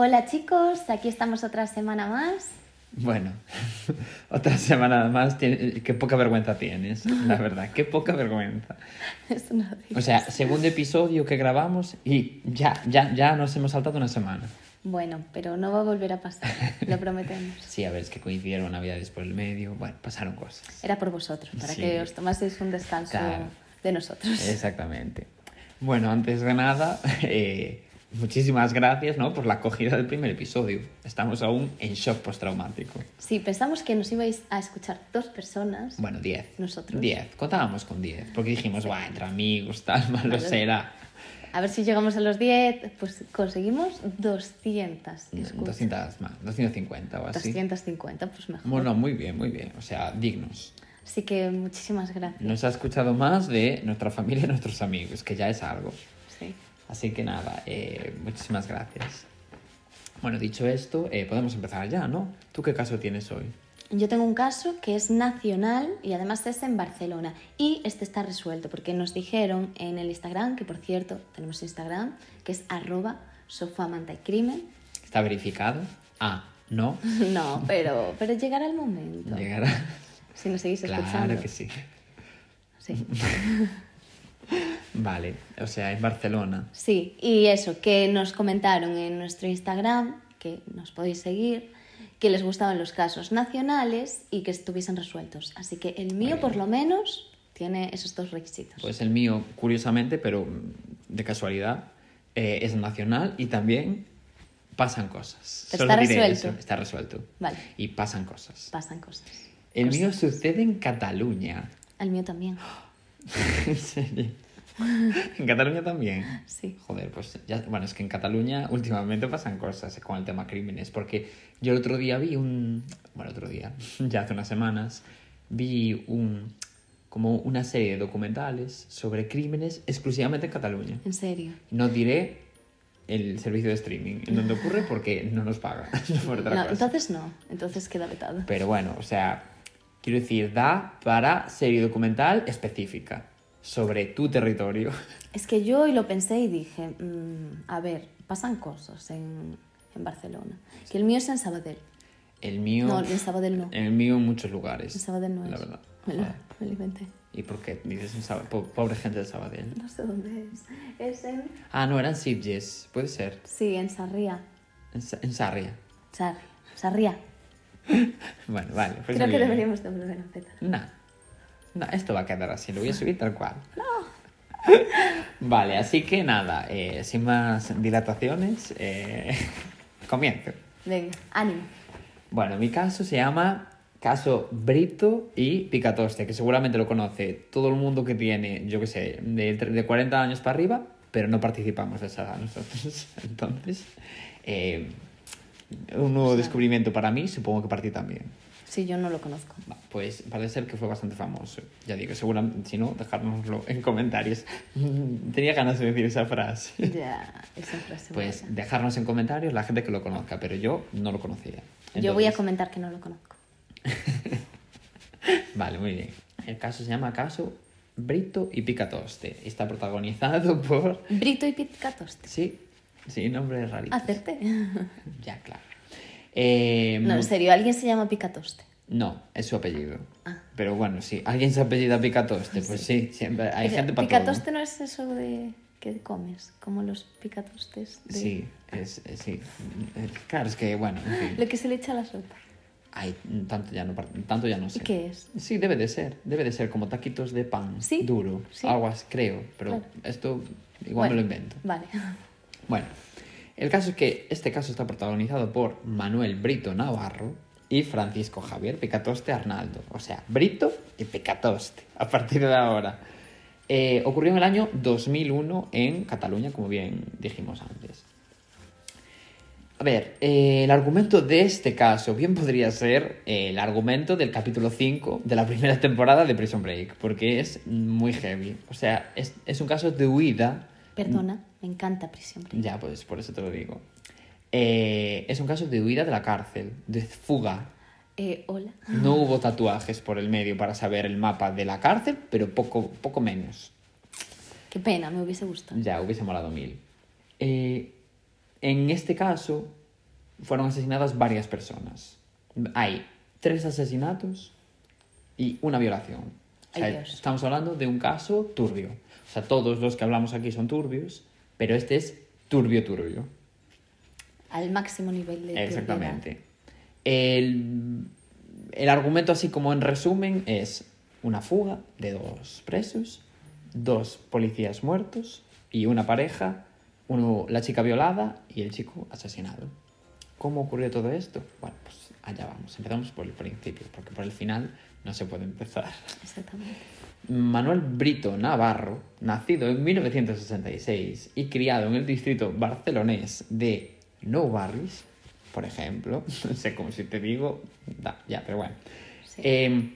Hola chicos, aquí estamos otra semana más. Bueno, otra semana más. Qué poca vergüenza tienes, la verdad. Qué poca vergüenza. Eso no. O sea, segundo episodio que grabamos y ya, ya, ya nos hemos saltado una semana. Bueno, pero no va a volver a pasar, lo prometemos. Sí, a ver, es que coincidieron navidades por el medio. Bueno, pasaron cosas. Era por vosotros, para Sí. que os tomaseis un descanso Claro. de nosotros. Exactamente. Bueno, antes de nada, eh, muchísimas gracias ¿no? por la acogida del primer episodio. Estamos aún en shock postraumático. Sí, pensamos que nos ibais a escuchar dos personas. Bueno, 10. Nosotros. 10. Contábamos con 10. Porque dijimos, va, entre amigos, tal, malo Vale. será. A ver si llegamos a los 10, pues conseguimos 200 escuchas. 200 más, 250 o así. 250, pues mejor. Bueno, muy bien, muy bien. O sea, dignos. Así que muchísimas gracias. Nos ha escuchado más de nuestra familia y nuestros amigos, que ya es algo. Sí. Así que nada, eh, muchísimas gracias. Bueno, dicho esto, eh, podemos empezar ya, ¿no? ¿Tú qué caso tienes hoy? Yo tengo un caso que es nacional y además es en Barcelona. Y este está resuelto porque nos dijeron en el Instagram, que por cierto tenemos Instagram, que es arroba sofamantacrimen. ¿Está verificado? Ah, no. No, pero, pero llegará el momento. Llegará. Si nos seguís escuchando. Claro que sí. Sí. Vale, o sea, en Barcelona. Sí, y eso, que nos comentaron en nuestro Instagram, que nos podéis seguir, que les gustaban los casos nacionales y que estuviesen resueltos. Así que el mío, por lo menos, tiene esos dos requisitos. Pues el mío, curiosamente, pero de casualidad, eh, es nacional y también pasan cosas. Pero está resuelto. eso, Está resuelto. Vale. Y pasan cosas. Pasan cosas. El Cosas. mío sucede en Cataluña. El mío también. ¿En serio? ¿En Cataluña también? Sí. Joder, pues ya, bueno, es que en Cataluña últimamente pasan cosas con el tema crímenes, porque yo el otro día vi un, bueno, otro día, ya hace unas semanas, vi un, como una serie de documentales sobre crímenes exclusivamente en Cataluña. En serio. No diré el servicio de streaming en donde ocurre porque no nos paga, no por otra No, cosa. entonces no. Entonces queda vetado. Pero bueno, o sea, quiero decir, da para serie documental específica sobre tu territorio. Es que yo hoy lo pensé y dije, mm, a ver, pasan cosas en, en Barcelona. Que el mío es en Sabadell. El mío... No, en Sabadell no. El mío en muchos lugares. En Sabadell no es. La verdad. Me lo, me lo inventé. ¿Y por qué dices en Sab- po- pobre gente de Sabadell? No sé dónde es. Es en... Ah, no, eran Sitges, puede ser. Sí, en Sarria. En, Sa- en Sarria. Sarria. Sarria. Bueno, vale. Pues Creo que deberíamos de volver a empezar. No. No, esto va a quedar así, lo voy a subir tal cual. No. Vale, así que nada, eh, sin más dilataciones, eh, comienzo. Venga, ánimo. Bueno, mi caso se llama caso Brito y Picatoste, que seguramente lo conoce todo el mundo que tiene, yo qué sé, de, de 40 años para arriba, pero no participamos de esa edad nosotros. Entonces, eh, un nuevo descubrimiento para mí, supongo que para ti también. Sí, yo no lo conozco. Pues parece ser que fue bastante famoso. Ya digo, seguramente, si no, dejárnoslo en comentarios. Tenía ganas de decir esa frase. Ya, esa frase. Pues buena. dejarnos en comentarios la gente que lo conozca, pero yo no lo conocía. Yo voy a comentar que no lo conozco. Vale, muy bien. El caso se llama caso Brito y Picatoste. Está protagonizado por... Brito y Pitcatoste. Sí, sí, nombre rarito. Hacerte. Ya, claro. Eh, No, en serio, ¿alguien se llama Picatoste? no, es su apellido. Ah. Pero bueno, sí, alguien se apellida Picatoste, pues sí, siempre hay Pero gente para todo. Picatoste no es eso de que comes, como los picatostes. de- Sí, es, es- sí. Claro, es que, bueno, en fin. Lo que se le echa a la sopa. Ay, tanto ya no, tanto ya no sé. ¿Y qué es? Sí, debe de ser. Debe de ser como taquitos de pan Sí, duro. sí. Así, creo. Pero esto igual Bueno, me lo invento. Vale. Bueno, el caso es que este caso está protagonizado por Manuel Brito Navarro y Francisco Javier Picatoste Arnaldo. O sea, Brito y Picatoste, a partir de ahora. Eh, ocurrió en el año 2001 en Cataluña, como bien dijimos antes. A ver, eh, el argumento de este caso bien podría ser eh, el argumento del capítulo 5 de la primera temporada de Prison Break, porque es muy heavy. O sea, es, es un caso de huida Perdona, me encanta Prisión Break. ya, pues por eso te lo digo. Eh, es un caso de huida de la cárcel, de fuga. Eh, hola. No hubo tatuajes por el medio para saber el mapa de la cárcel, pero poco, poco menos. Qué pena, me hubiese gustado. Ya, hubiese molado mil. Eh, en este caso, fueron asesinadas varias personas. Hay tres asesinatos y una violación. O sea, Ay, estamos hablando de un caso turbio. O sea, todos los que hablamos aquí son turbios, pero este es turbio turbio. Al máximo nivel de Exactamente. El, el argumento, así como en resumen, es una fuga de dos presos, dos policías muertos y una pareja, uno, la chica violada y el chico asesinado. ¿Cómo ocurrió todo esto? Bueno, pues allá vamos. Empezamos por el principio, porque por el final no se puede empezar. Exactamente. Manuel Brito Navarro, nacido en 1966 y criado en el distrito barcelonés de Nou Barris, por ejemplo, no sé cómo si te digo, da, ya, pero bueno, Sí. Eh,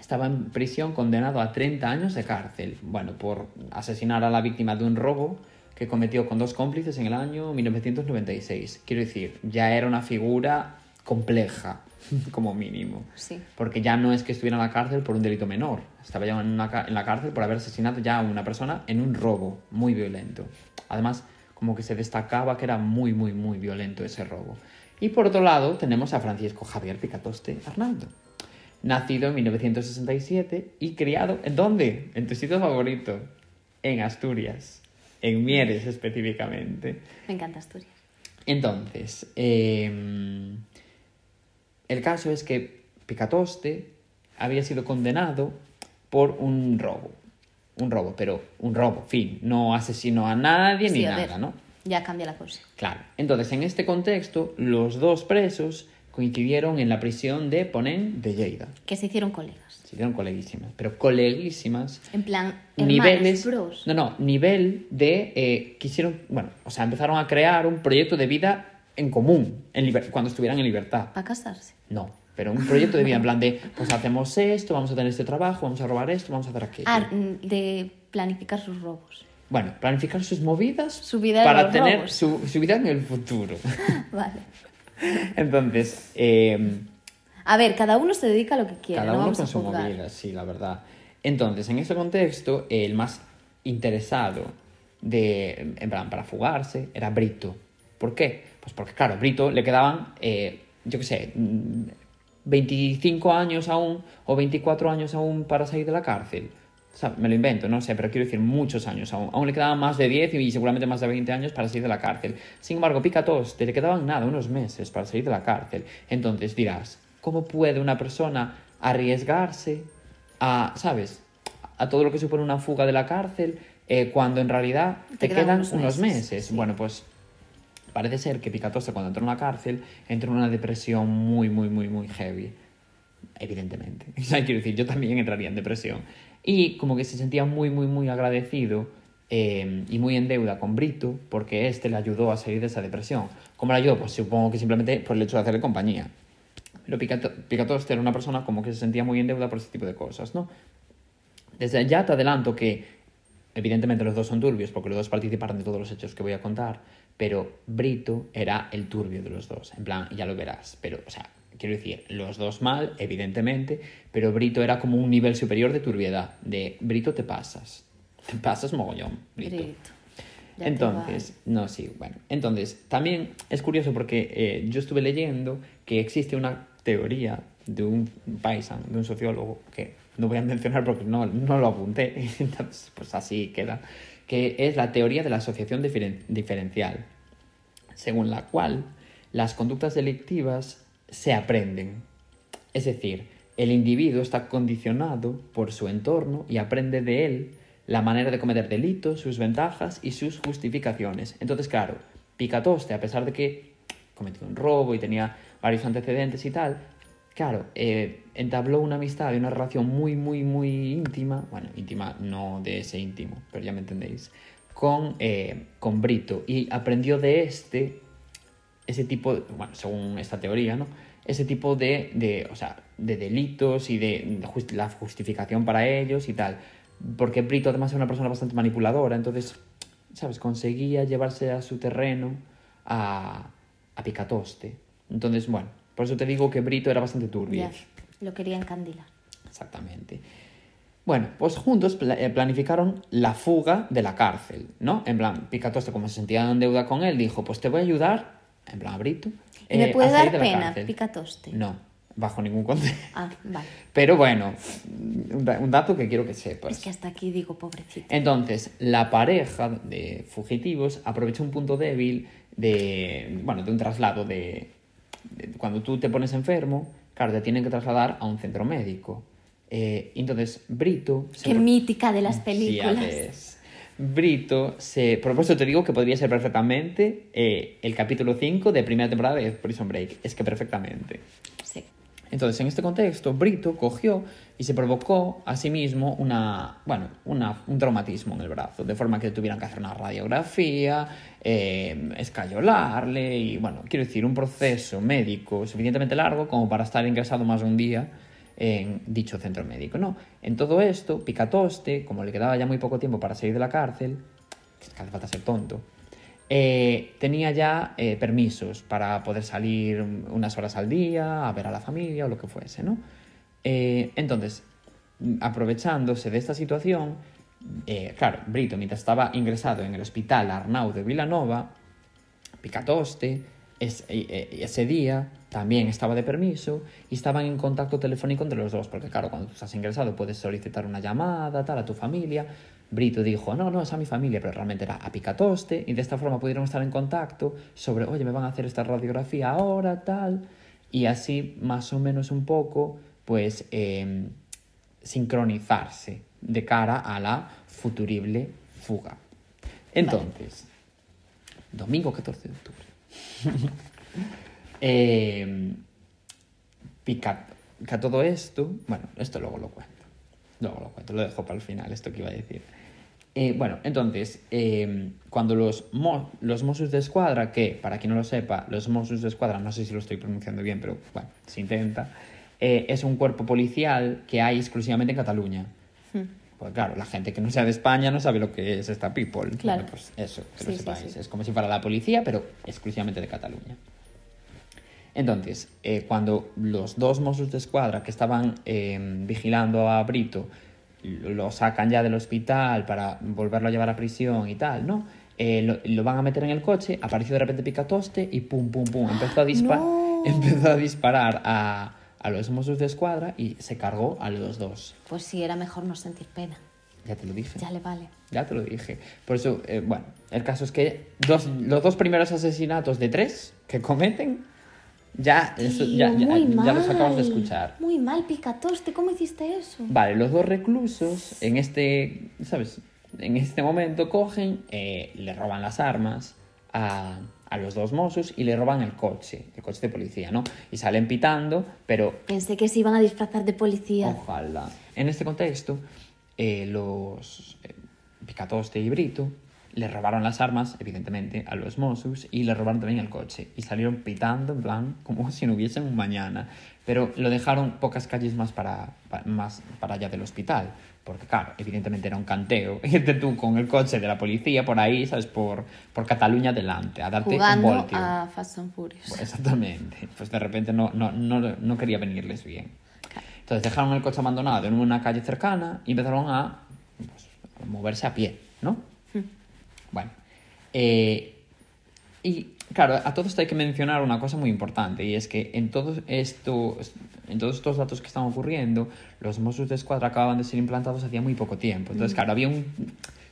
estaba en prisión condenado a 30 años de cárcel, bueno, por asesinar a la víctima de un robo que cometió con dos cómplices en el año 1996. Quiero decir, ya era una figura compleja, como mínimo. Sí. Porque ya no es que estuviera en la cárcel por un delito menor. Estaba ya en, una ca- en la cárcel por haber asesinado ya a una persona en un robo muy violento. Además, como que se destacaba que era muy, muy, muy violento ese robo. Y por otro lado, tenemos a Francisco Javier Picatoste Arnaldo. Nacido en 1967 y criado, ¿en dónde? En tu sitio favorito, en Asturias, en Mieres específicamente. Me encanta Asturias. Entonces, eh, el caso es que Picatoste había sido condenado por un robo. Un robo, pero un robo, fin. No asesinó a nadie ni a nada, ver, ¿no? Ya cambia la cosa. Claro. Entonces, en este contexto, los dos presos coincidieron en la prisión de Ponent de Lleida. Que se hicieron colegas. Se hicieron coleguísimas, pero coleguísimas En plan, niveles bros. no no nivel de eh, quisieron bueno o sea empezaron a crear un proyecto de vida en común en liber- cuando estuvieran en libertad Para casarse. no pero un proyecto de vida en plan de pues hacemos esto vamos a tener este trabajo vamos a robar esto vamos a hacer aquello Ah, de planificar sus robos. bueno planificar sus movidas Su vida en para tener su, su vida en el futuro Vale. entonces eh, A ver, cada uno se dedica a lo que quiere. Cada no uno vamos con su movida, sí, la verdad. Entonces, en este contexto, el más interesado de, en plan, para fugarse era Brito. ¿Por qué? Pues porque, claro, Brito le quedaban, eh, yo qué sé, mm, 25 años aún o 24 años aún para salir de la cárcel. O sea, me lo invento, no sé, pero quiero decir muchos años aún. Aún le quedaban más de 10 y seguramente más de 20 años para salir de la cárcel. Sin embargo, Picatoste le quedaban nada, unos meses para salir de la cárcel. Entonces dirás, ¿cómo puede una persona arriesgarse a, ¿sabes? A todo lo que supone una fuga de la cárcel eh, cuando en realidad te, quedan, unos meses. sí. Bueno, pues parece ser que Picatoste cuando entró en la cárcel entró en una depresión muy, muy, muy, muy heavy. Evidentemente. O sea, quiero decir, yo también entraría en depresión. Y como que se sentía muy, muy, muy agradecido eh, y muy en deuda con Brito porque este le ayudó a salir de esa depresión. ¿Cómo le ayudó? Pues supongo que simplemente por el hecho de hacerle compañía. Pero Picato- Picatoste era una persona como que se sentía muy en deuda por ese tipo de cosas, ¿no? Desde ya te adelanto que, evidentemente, los dos son turbios porque los dos participaron de todos los hechos que voy a contar, pero Brito era el turbio de los dos. En plan, ya lo verás. Pero, o sea, quiero decir, los dos mal, evidentemente, pero Brito era como un nivel superior de turbiedad. De Brito te pasas. Te pasas mogollón, Brito. Te Entonces, no, sí, bueno. Entonces, también es curioso porque eh, yo estuve leyendo que existe una teoría de un paisan, de un sociólogo, que no voy a mencionar porque no, no lo apunté, entonces, pues así queda, que es la teoría de la asociación diferen- diferencial, según la cual las conductas delictivas se aprenden. Es decir, el individuo está condicionado por su entorno y aprende de él la manera de cometer delitos, sus ventajas y sus justificaciones. Entonces, claro, Picatoste, a pesar de que cometió un robo y tenía varios antecedentes y tal, claro, eh, entabló una amistad y una relación muy, muy, muy íntima, bueno, íntima no de ese íntimo, pero ya me entendéis, con, eh, con Brito y aprendió de este ese tipo, de- bueno, según esta teoría, ¿no? Ese tipo de, de, o sea, de delitos y de, de just- la justificación para ellos y tal. Porque Brito además era una persona bastante manipuladora, entonces, ¿sabes? Conseguía llevarse a su terreno a, a Picatoste. Entonces, bueno, por eso te digo que Brito era bastante turbio. Lo quería encandilar. Exactamente. Bueno, pues juntos eh, planificaron la fuga de la cárcel, ¿no? En plan, Picatoste, como se sentía en deuda con él, dijo, pues te voy a ayudar en plan a Brito. ¿Y me eh, puede a salir dar pena, picatoste? No, bajo ningún concepto. Ah, vale. Pero bueno, un da- un dato que quiero que sepas. Es que hasta aquí digo pobrecito. Entonces, la pareja de fugitivos aprovechó un punto débil de, bueno, de un traslado de, de- cuando tú te pones enfermo, claro, te tienen que trasladar a un centro médico. Eh, entonces, Brito... Qué mítica de las Sí, películas. ves. Brito se... Por eso te digo que podría ser perfectamente eh, el capítulo 5 de primera temporada de Prison Break. Es que perfectamente. Sí. Entonces, en este contexto, Brito cogió y se provocó a sí mismo una, bueno, una- un traumatismo en el brazo, de forma que tuvieran que hacer una radiografía, eh, escayolarle y, bueno, quiero decir, un proceso médico suficientemente largo como para estar ingresado más de un día en dicho centro médico, ¿no? En todo esto, Picatoste, como le quedaba ya muy poco tiempo para salir de la cárcel, que hace falta ser tonto, eh, tenía ya eh, permisos para poder salir unas horas al día, a ver a la familia o lo que fuese, ¿no? Eh, entonces, aprovechándose de esta situación, eh, claro, Brito, mientras estaba ingresado en el hospital Arnau de Vilanova, Picatoste, es- eh, eh, ese día también estaba de permiso y estaban en contacto telefónico entre los dos, porque claro, cuando tú estás ingresado puedes solicitar una llamada, tal, a tu familia. Brito dijo, no, no, es a mi familia, pero realmente era a Picatoste, y de esta forma pudieron estar en contacto sobre, oye, me van a hacer esta radiografía ahora, tal, y así más o menos un poco, pues, eh, sincronizarse de cara a la futurible fuga. Entonces, domingo 14 de octubre. eh, todo esto. Bueno, esto luego lo cuento. Luego lo cuento, lo dejo para el final, esto que iba a decir. Eh, bueno, entonces, eh, cuando los, mo- los Mossos de Escuadra, que para quien no lo sepa, los Mossos de Escuadra, no sé si lo estoy pronunciando bien, pero bueno, se intenta, eh, es un cuerpo policial que hay exclusivamente en Cataluña. Pues claro, la gente que no sea de España no sabe lo que es esta people. Claro. Bueno, pues eso, que Sí, lo sí, sepáis. sí. Es como si fuera la policía, pero exclusivamente de Cataluña. Entonces, eh, cuando los dos Mossos de Escuadra que estaban eh, vigilando a Brito lo sacan ya del hospital para volverlo a llevar a prisión y tal, ¿no? Eh, lo, lo van a meter en el coche, apareció de repente Picatoste y pum, pum, pum, empezó a, dispa- ¡No! empezó a disparar a, a los Mossos de Escuadra y se cargó a los dos. Pues sí, era mejor no sentir pena. Ya te lo dije. Ya le vale. Ya te lo dije. Por eso, eh, bueno, el caso es que dos, los dos primeros asesinatos de tres que cometen, ya, eso, ya, Tío, ya, ya los acabas de escuchar. Muy mal, Picatoste. ¿Cómo hiciste eso? Vale, los dos reclusos en este, ¿sabes? En este momento cogen, eh, le roban las armas a, a los dos mozos y le roban el coche, el coche de policía, ¿no? Y salen pitando, pero Pensé que se iban a disfrazar de policía. Ojalá. En este contexto, eh, los eh, Picatoste y Brito le robaron las armas, evidentemente, a los Mossos y le robaron también el coche. Y salieron pitando, en plan, como si no hubiese un mañana. Pero lo dejaron pocas calles más para, pa- más para allá del hospital. Porque, claro, evidentemente era un canteo. Irte tú con el coche de la policía por ahí, ¿sabes? Por, por Cataluña delante, a darte Jugando un voltio. a Fast and Furious. Pues exactamente. Pues de repente no, no, no, no quería venirles bien. Entonces dejaron el coche abandonado en una calle cercana y empezaron a, pues, a moverse a pie, ¿no? Bueno. eh, y claro, a todo esto hay que mencionar una cosa muy importante y es que en todos estos, en todos estos datos que están ocurriendo, los Mossos de Escuadra acababan de ser implantados hacía muy poco tiempo. Entonces, claro, había un,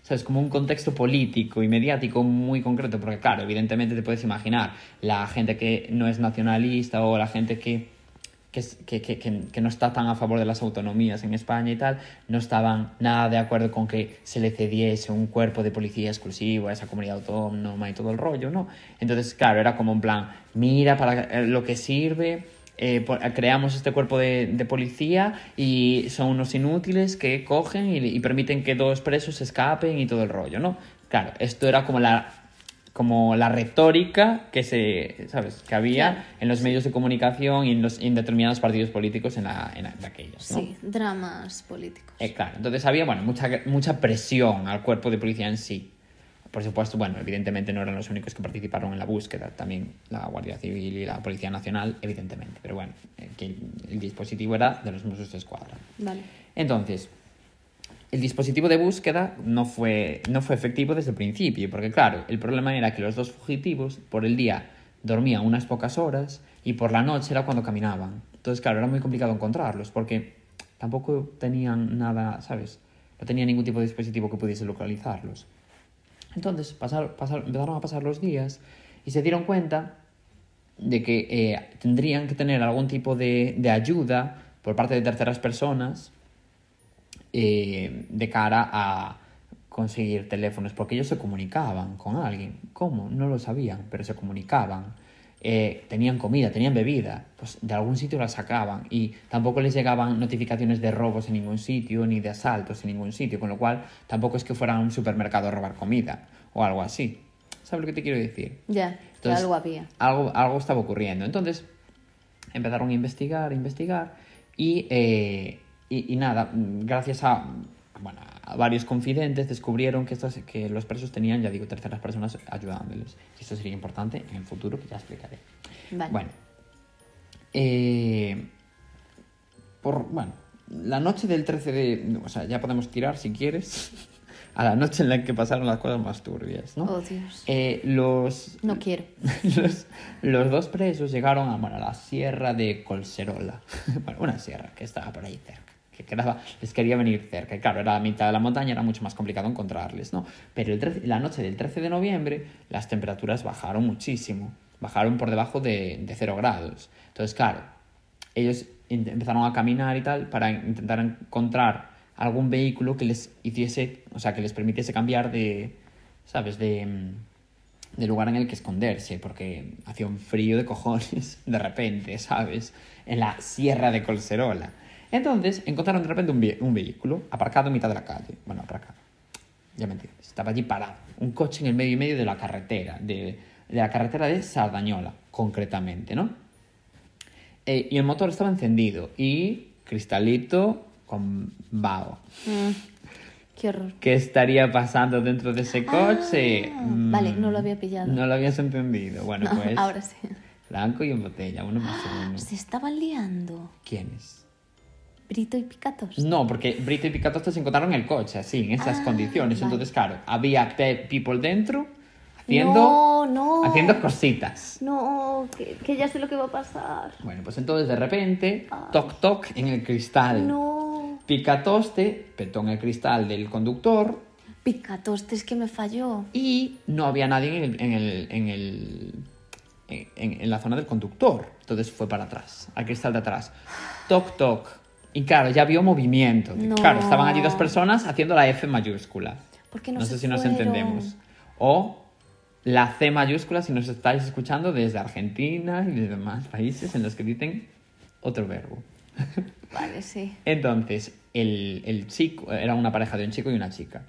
¿sabes? Como un contexto político y mediático muy concreto, porque claro, evidentemente te puedes imaginar la gente que no es nacionalista o la gente que que, que, que, que- no está tan a favor de las autonomías en España y tal, no estaban nada de acuerdo con que se le cediese un cuerpo de policía exclusivo a esa comunidad autónoma y todo el rollo, ¿no? Entonces, claro, era como en plan, mira para eh, lo que sirve, eh, creamos este cuerpo de, de policía y son unos inútiles que cogen y, y permiten que dos presos escapen y todo el rollo, ¿no? Claro, esto era como la como la retórica que se sabes que había Claro. en los medios de comunicación y en, los, en determinados partidos políticos en, la, en, de aquellos ¿no? Sí, dramas políticos. Eh, claro entonces había bueno mucha mucha presión al cuerpo de policía en sí por supuesto bueno evidentemente no eran los únicos que participaron en la búsqueda también la Guardia Civil y la Policía Nacional evidentemente pero bueno eh, que el, el dispositivo era de los Mossos de Escuadra Vale. entonces, el dispositivo de búsqueda no fue, no fue efectivo desde el principio, porque claro, el problema era que los dos fugitivos, por el día dormían unas pocas horas y por la noche era cuando caminaban. Entonces, claro, era muy complicado encontrarlos porque tampoco tenían nada, ¿sabes? No tenía ningún tipo de dispositivo que pudiese localizarlos. Entonces pasar, empezaron a pasar los días y se dieron cuenta de que eh, tendrían que tener algún tipo de, ayuda por parte de terceras personas eh, de cara a conseguir teléfonos, porque ellos se comunicaban con alguien. ¿Cómo? No lo sabían, pero se comunicaban. Eh, tenían comida, tenían bebida, pues de algún sitio la sacaban y tampoco les llegaban notificaciones de robos en ningún sitio ni de asaltos en ningún sitio, con lo cual tampoco es que fueran a un supermercado a robar comida o algo así. ¿Sabes lo que te quiero decir? Ya, Entonces, algo había. Algo, algo estaba ocurriendo. Entonces empezaron a investigar, a investigar y, eh, y, y nada, gracias a, bueno, a varios confidentes descubrieron que, estos, que los presos tenían, ya digo, terceras personas ayudándoles. Y esto sería importante en el futuro, que ya explicaré. Vale. Bueno. Eh, por, bueno, la noche del 13 de... O sea, ya podemos tirar si quieres. A la noche en la que pasaron las cosas más turbias, ¿no? Oh, Dios. Eh, los... No quiero. Los, los, dos presos llegaron a, bueno, a la sierra de Colserola. bueno, una sierra que estaba por ahí cerca que quedaba, les quería venir cerca. Y claro, era la mitad de la montaña, era mucho más complicado encontrarles, ¿no? Pero el 13, la noche del 13 de noviembre las temperaturas bajaron muchísimo, bajaron por debajo de, de 0 grados. Entonces, claro, ellos empezaron a caminar y tal para intentar encontrar algún vehículo que les hiciese, o sea, que les permitiese cambiar de, ¿sabes? De, de lugar en el que esconderse, porque hacía un frío de cojones de repente, ¿sabes? En la sierra de Colserola. Entonces encontraron de repente un, un, vehículo aparcado en mitad de la calle. Bueno, aparcado. Ya me entiendes. Estaba allí parado. Un coche en el medio y medio de la carretera. De, de la carretera de Sardañola, concretamente, ¿no? Eh, y el motor estaba encendido. Y cristalito con vaho. Mm, qué horror. ¿Qué estaría pasando dentro de ese coche? Ah, mm, vale, no lo había pillado. No lo habías entendido. Bueno, no, pues. Ahora sí. Blanco y en botella, uno más uno. Se estaban liando. ¿Quiénes? Brito y Picatos. No, porque Brito y Picatos se encontraron en el coche, así, en esas Ah, condiciones. vale. Entonces, claro, había pe- people dentro haciendo, No, no. haciendo cositas. No, que, que ya sé lo que va a pasar. Bueno, pues entonces de repente, Ay. toc toc en el cristal. No. Picatoste petó en el cristal del conductor Picatoste es que me falló. y no había nadie en, el, en, el, en, el- en- en la zona del conductor. Entonces fue para atrás, al cristal de atrás. Toc toc. Y claro, ya vio movimiento. No. Claro, estaban allí dos personas haciendo la F mayúscula. ¿Por qué no, No, se sé si nos fueron? entendemos. O la C mayúscula si nos estáis escuchando desde Argentina y de demás países en los que dicen otro verbo. Vale, sí. Entonces, el, el chico, era una pareja de un chico y una chica.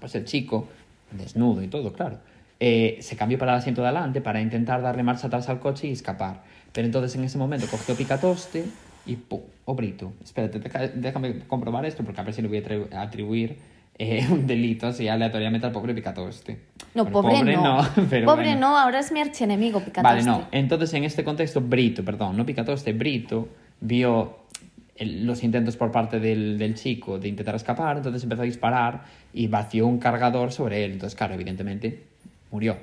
Pues el chico, desnudo y todo, claro, eh, se cambió para el asiento de adelante para intentar darle marcha atrás al coche y escapar. Pero entonces en ese momento cogió Picatoste y ¡pum! ¡Oh! Espérate, déjame comprobar esto porque a ver si le voy a atribu- a atribuir eh, un delito así aleatoriamente al pobre Picatoste. No, Bueno, pobre, no. pero pobre bueno. no, ahora es mi archienemigo, Picatoste. Vale, no. Entonces, en este contexto, Brito, perdón, no Picatoste, Brito vio el- los intentos por parte del, del chico de intentar escapar, entonces empezó a disparar y vació un cargador sobre él. Entonces, claro, evidentemente, murió.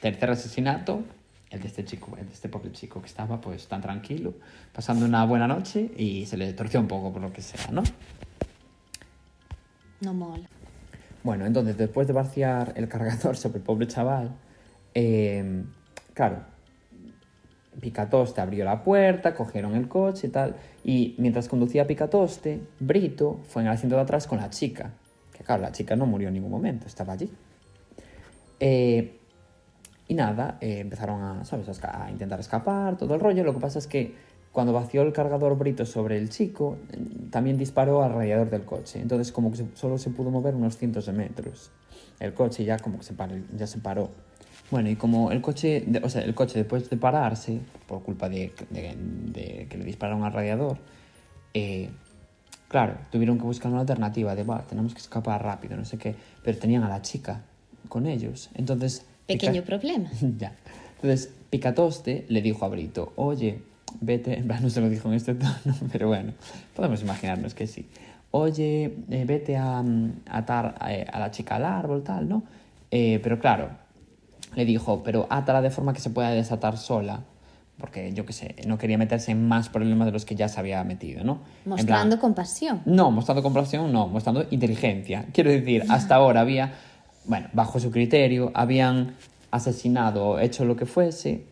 Tercer asesinato, el de este chico, el de este pobre chico que estaba pues tan tranquilo, pasando una buena noche y se le torció un poco por lo que sea, ¿no? No mola. Bueno, entonces después de vaciar el cargador sobre el pobre chaval, eh, claro, Picatoste abrió la puerta, cogieron el coche y tal, y mientras conducía Picatoste, Brito fue en el asiento de atrás con la chica, que claro, la chica no murió en ningún momento, estaba allí. Eh, y nada, eh, empezaron a, ¿sabes? a intentar escapar, todo el rollo. Lo que pasa es que cuando vació el cargador Brito sobre el chico, eh, también disparó al radiador del coche. Entonces, como que solo se pudo mover unos cientos de metros. El coche ya como que se, paró, ya se paró. Bueno, y como el coche, o sea, el coche después de pararse, por culpa de, de- de que le dispararon al radiador, eh, claro, tuvieron que buscar una alternativa de, va, tenemos que escapar rápido, no sé qué, pero tenían a la chica con ellos. Entonces... Pequeño Pica- problema. ya. Entonces, Picatoste le dijo a Brito, oye, vete, no se lo dijo en este tono, pero bueno, podemos imaginarnos que sí. Oye, eh, vete a mm, atar eh, a la chica al árbol, tal, ¿no? Eh, pero claro, le dijo, pero átala de forma que se pueda desatar sola, porque yo qué sé, no quería meterse en más problemas de los que ya se había metido, ¿no? Mostrando plan- compasión. no, mostrando compasión, no, mostrando inteligencia. Quiero decir, hasta ahora había, bueno, bajo su criterio, habían asesinado o hecho lo que fuese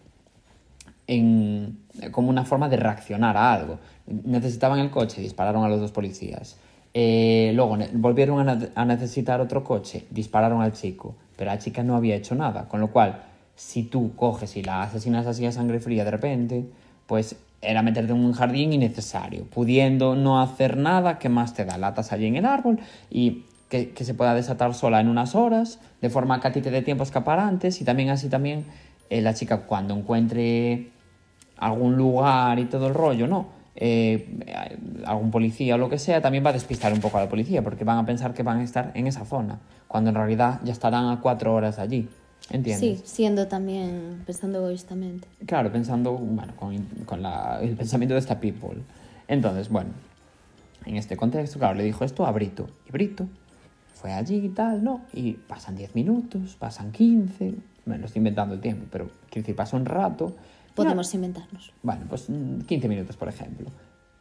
en, como una forma de reaccionar a algo. Necesitaban el coche, dispararon a los dos policías. Eh, luego volvieron a, ne- a necesitar otro coche, dispararon al chico, pero la chica no había hecho nada, con lo cual, si tú coges y la asesinas así a sangre fría de repente, pues era meterte en un jardín innecesario, pudiendo no hacer nada, ¿qué más te da? Latas allí en el árbol y que, que se pueda desatar sola en unas horas, de forma que a ti te dé tiempo a escapar antes y también así también eh, la chica cuando encuentre algún lugar y todo el rollo, ¿no? Eh, algún policía o lo que sea, también va a despistar un poco a la policía, porque van a pensar que van a estar en esa zona, cuando en realidad ya estarán a cuatro horas allí. ¿Entiendes? Sí, siendo también, pensando egoístamente. Claro, pensando, bueno, con, con la- el pensamiento de esta people. Entonces, bueno, en este contexto, claro, le dijo esto a Brito. Y Brito fue allí y tal, ¿no? Y pasan 10 minutos, pasan 15, bueno, estoy inventando el tiempo, pero quiero decir, pasa un rato. y no- Podemos inventarnos. bueno, pues mm, 15 minutos, por ejemplo.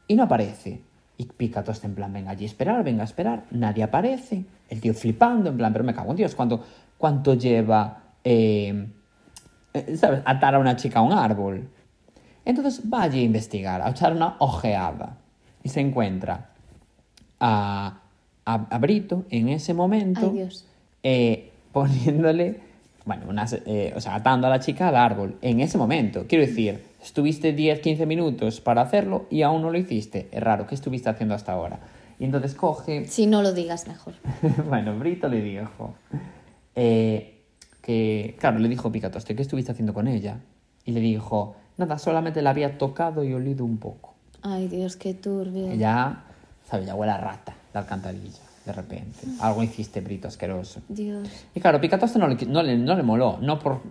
Y no aparece. Y pica todo este en plan, venga allí a esperar, venga a esperar. Nadie aparece. El tío flipando, en plan, pero me cago en Dios, ¿cuánto, cuánto lleva, eh, eh, ¿sabes? Atar a una chica a un árbol. Entonces va allí a investigar, a echar una ojeada. Y se encuentra a, a, a Brito en ese momento Ay, Dios. eh, poniéndole, bueno, unas, eh, o sea, atando a la chica al árbol en ese momento. Quiero decir, estuviste 10, 15 minutos para hacerlo y aún no lo hiciste. Es raro, ¿qué estuviste haciendo hasta ahora? Y entonces coge, Si no lo digas mejor. bueno, Brito le dijo eh, que, claro, le dijo Picatoste, ¿qué estuviste haciendo con ella? Y le dijo, nada, solamente la había tocado y olido un poco. Ay, Dios, qué turbio. Ella, ¿sabes? Ya huele a rata la alcantarilla, de repente. Algo hiciste, Brito, asqueroso. Dios. Y claro, Picatoste no le, no le, no le moló, no por,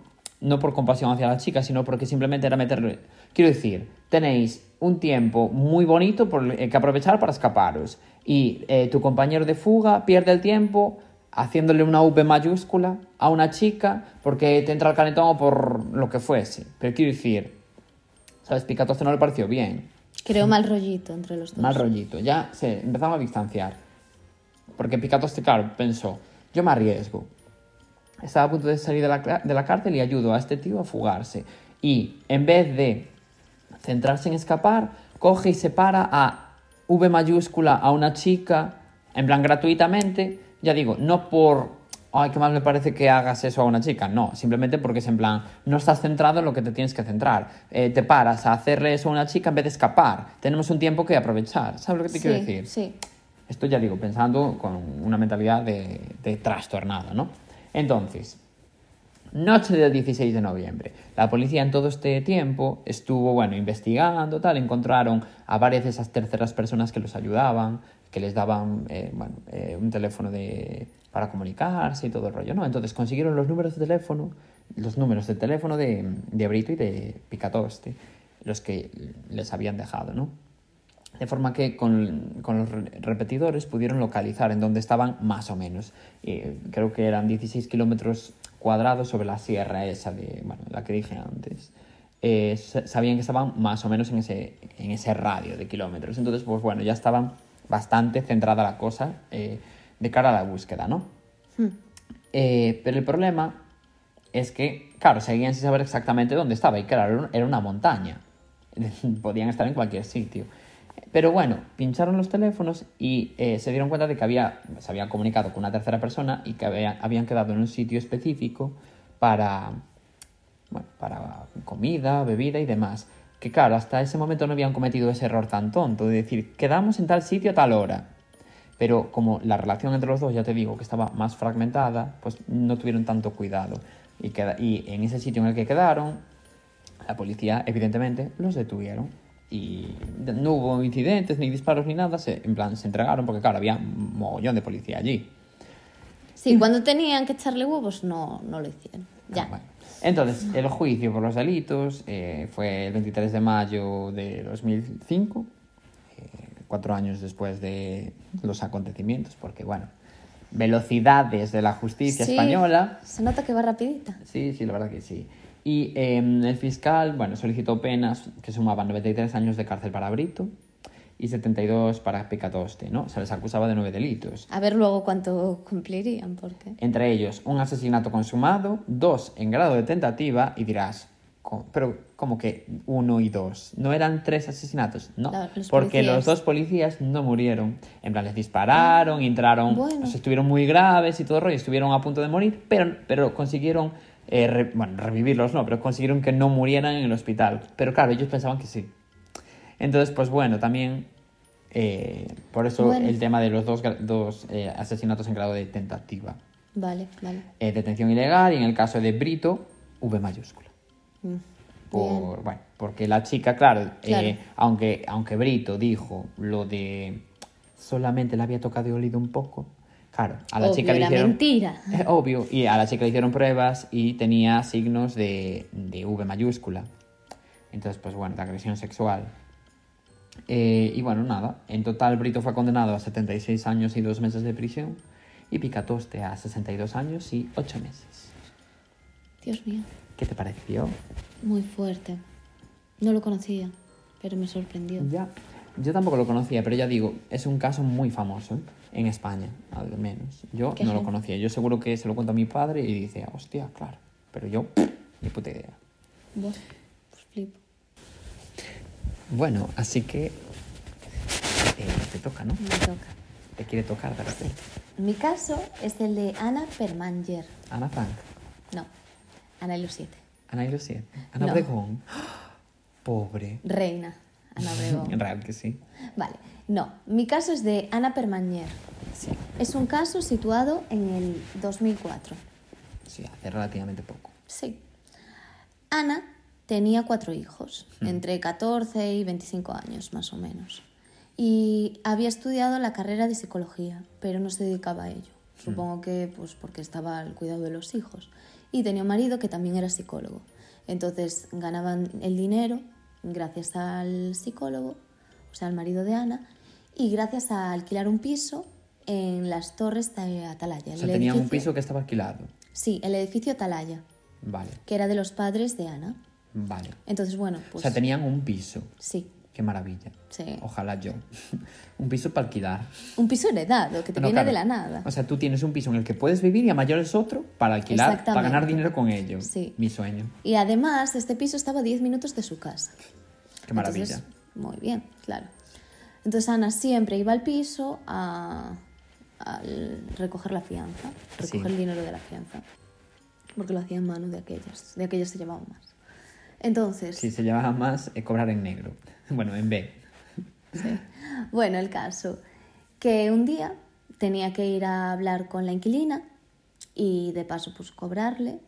no por compasión hacia la chica, sino porque simplemente era meterle... Quiero decir, tenéis un tiempo muy bonito por el que aprovechar para escaparos y eh, tu compañero de fuga pierde el tiempo haciéndole una V mayúscula a una chica porque te entra el calentón o por lo que fuese. Pero quiero decir, ¿sabes? Picatoste no le pareció bien. Creo mal rollito entre los dos. Mal rollito. Ya se empezaron a distanciar. Porque Picatoste, claro, pensó, yo me arriesgo. Estaba a punto de salir de la, de la cárcel y ayudo a este tío a fugarse. Y en vez de centrarse en escapar, coge y separa a V mayúscula a una chica, en plan gratuitamente. Ya digo, no por, ay, qué mal me parece que hagas eso a una chica. No, simplemente porque es en plan, no estás centrado en lo que te tienes que centrar. Eh, te paras a hacerle eso a una chica en vez de escapar. Tenemos un tiempo que aprovechar. ¿Sabes lo que te sí, quiero decir? Sí. Esto ya digo, pensando con una mentalidad de, de trastornado, ¿no? Entonces, noche del 16 de noviembre. La policía en todo este tiempo estuvo, bueno, investigando, tal, encontraron a varias de esas terceras personas que los ayudaban, que les daban, eh, bueno, eh, un teléfono de, para comunicarse y todo el rollo, ¿no? Entonces consiguieron los números de teléfono, los números de teléfono de, de Brito y de Picatoste, los que les habían dejado, ¿no? De forma que con, con los re- repetidores pudieron localizar en dónde estaban más o menos. Eh, creo que eran 16 kilómetros cuadrados sobre la sierra esa, de, bueno, la que dije antes. Eh, sa- sabían que estaban más o menos en ese, en ese radio de kilómetros. Entonces, pues bueno, ya estaban bastante centrada la cosa eh, de cara a la búsqueda, ¿no? Hmm. Eh, pero el problema es que, claro, seguían sin saber exactamente dónde estaba. Y claro, era un- era una montaña. Podían estar en cualquier sitio. Pero bueno, pincharon los teléfonos y eh, se dieron cuenta de que había, se habían comunicado con una tercera persona y que había- habían quedado en un sitio específico para, bueno, para comida, bebida y demás. Que claro, hasta ese momento no habían cometido ese error tan tonto de decir, quedamos en tal sitio a tal hora. Pero como la relación entre los dos, ya te digo, que estaba más fragmentada, pues no tuvieron tanto cuidado. Y, queda- y en ese sitio en el que quedaron, la policía, evidentemente, los detuvieron. Y no hubo incidentes, ni disparos, ni nada. Se, en plan, se entregaron porque, claro, había un mogollón de policía allí. Sí, cuando tenían que echarle huevos, no, no lo hicieron. Ya. Ah, bueno. Entonces, el juicio por los delitos eh, fue el 23 de mayo de 2005, eh, cuatro años después de los acontecimientos, porque, bueno, velocidades de la justicia Sí, española. Se nota que va rapidita. Sí, sí, la verdad que sí. Y eh, el fiscal, bueno, solicitó penas que sumaban 93 años de cárcel para Brito y 72 para Picatoste, ¿no? Se les acusaba de nueve delitos. A ver luego cuánto cumplirían, porque... Entre ellos, un asesinato consumado, dos en grado de tentativa, y dirás, "Co- pero como que uno y dos? ¿No eran tres asesinatos? No, La- los porque policías. los dos policías no murieron. En plan, les dispararon, entraron, Bueno. o sea, estuvieron muy graves y todo el rollo, estuvieron a punto de morir, pero, pero consiguieron, eh, re- bueno, revivirlos no, pero consiguieron que no murieran en el hospital. Pero claro, ellos pensaban que sí. Entonces, pues bueno, también eh, por eso Bueno. el tema de los dos, dos eh, asesinatos en grado de tentativa. Vale, vale. Eh, detención ilegal y en el caso de Brito, V mayúscula. Por, bueno, porque la chica, claro, eh, Claro. aunque, aunque Brito dijo lo de solamente le había tocado y olido un poco, claro, a la Obvio, chica le hicieron... mentira. Eh, obvio, y a la chica le hicieron pruebas y tenía signos de, de V mayúscula. Entonces, pues bueno, de agresión sexual. Eh, y bueno, nada, en total Brito fue condenado a 76 años y 2 meses de prisión y Picatoste a 62 años y 8 meses. Dios mío, ¿Qué te pareció? muy fuerte. No lo conocía, pero me sorprendió. Ya. Yo tampoco lo conocía, pero ya digo, es un caso muy famoso en España, al menos. Yo no lo conocía. Yo seguro que se lo cuento a mi padre y dice, hostia, claro. Pero yo, ni puta idea. Buah, pues flipo. Bueno, así que eh, te toca, ¿no? Me toca. Te quiere tocar de repente. Mi caso es el de Ana Permanger. Ana Frank, No, Ana Lu 7. Ana Ilusión, Ana No. Obregón. Pobre. Reina, Ana Obregón. Real que sí. Vale, no. Mi caso es de Ana Permanger. Sí, Es un caso situado en el 2004. sí, hace relativamente poco. Sí. Ana tenía cuatro hijos, entre 14 y 25 años más o menos. Y había estudiado la carrera de psicología, pero no se dedicaba a ello. Supongo que pues porque estaba al cuidado de los hijos. Y tenía un marido que también era psicólogo. Entonces ganaban el dinero gracias al psicólogo, o sea, al marido de Ana, y gracias a alquilar un piso en las torres de Atalaya. O sea, tenían un piso que estaba alquilado. Sí, el edificio Atalaya, Vale, que era de los padres de Ana. vale. Entonces, bueno, O pues sea, tenían un piso. sí, Qué maravilla. sí. Ojalá yo. un piso para alquilar. Un piso heredado, que te No, viene claro. de la nada. O sea, tú tienes un piso en el que puedes vivir y a mayores otro para alquilar, para ganar dinero con ello. Sí. Mi sueño. Y además, este piso estaba a 10 minutos de su casa. Qué maravilla. Entonces, muy bien, claro. Entonces Ana siempre iba al piso a, a recoger la fianza, recoger Sí. el dinero de la fianza, porque lo hacía en mano de aquellas, de aquellas se llevaban más. Entonces, Sí, se llevaba más eh, cobrar en negro. Bueno, en B. Sí. Bueno, el caso, que un día tenía que ir a hablar con la inquilina y de paso pues cobrarle,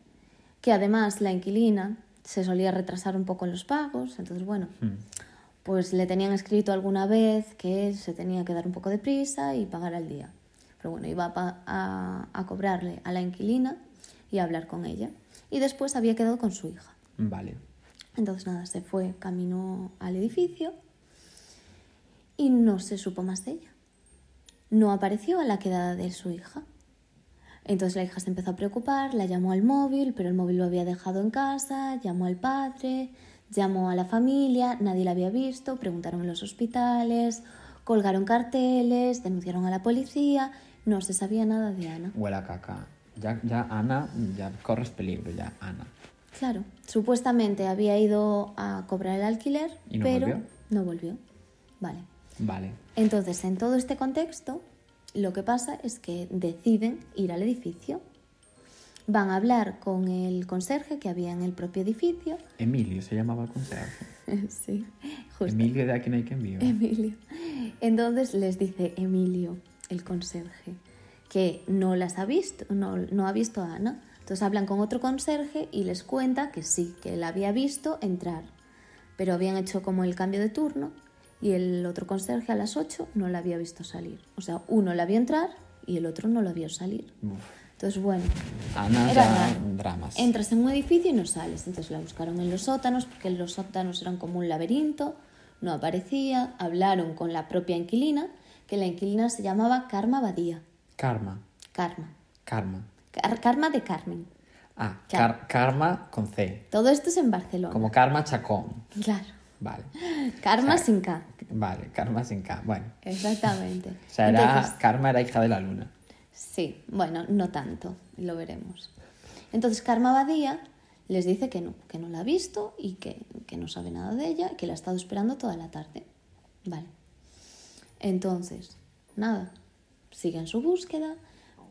que además la inquilina se solía retrasar un poco en los pagos, entonces bueno, Mm. pues le tenían escrito alguna vez que se tenía que dar un poco de prisa y pagar al día. Pero bueno, iba a, a- a cobrarle a la inquilina y a hablar con ella. Y después había quedado con su hija. Vale. Entonces nada, se fue camino al edificio y no se supo más de ella. No apareció a la quedada de su hija. Entonces la hija se empezó a preocupar, la llamó al móvil, pero el móvil lo había dejado en casa, llamó al padre, llamó a la familia, nadie la había visto, preguntaron en los hospitales, colgaron carteles, denunciaron a la policía, no se sabía nada de Ana. Huele a caca. Ya, ya, Ana, ya corres peligro, ya, Ana. Claro, supuestamente había ido a cobrar el alquiler, ¿Y no pero volvió? no volvió. Vale. Vale. Entonces, en todo este contexto, lo que pasa es que deciden ir al edificio. Van a hablar con el conserje que había en el propio edificio. Emilio se llamaba el conserje. sí, justo. Emilio de aquí no hay que envío. Emilio. Entonces les dice Emilio, el conserje, que no las ha visto, no, no ha visto a Ana. Entonces hablan con otro conserje y les cuenta que sí, que la había visto entrar, pero habían hecho como el cambio de turno y el otro conserje a las 8 no la había visto salir. O sea, uno la vio entrar y el otro no la vio salir. Uf. Entonces, bueno, Ana Era ya raro. dramas. Entras en un edificio y no sales. Entonces la buscaron en los sótanos, porque los sótanos eran como un laberinto, no aparecía. Hablaron con la propia inquilina, que la inquilina se llamaba Karma Badía. Karma. Karma. Karma. Car- karma de Carmen. Ah, Claro. car- karma con C. Todo esto es en Barcelona. Como karma chacón. Claro. Vale. Karma O sea, sin K. Vale, karma sin K. Bueno. Exactamente. O sea, era, Entonces, karma era hija de la luna. Sí, bueno, no tanto, lo veremos. Entonces Karma Badía les dice que no, que no la ha visto y que, que no sabe nada de ella, que la ha estado esperando toda la tarde. Vale. Entonces, nada, siguen su búsqueda,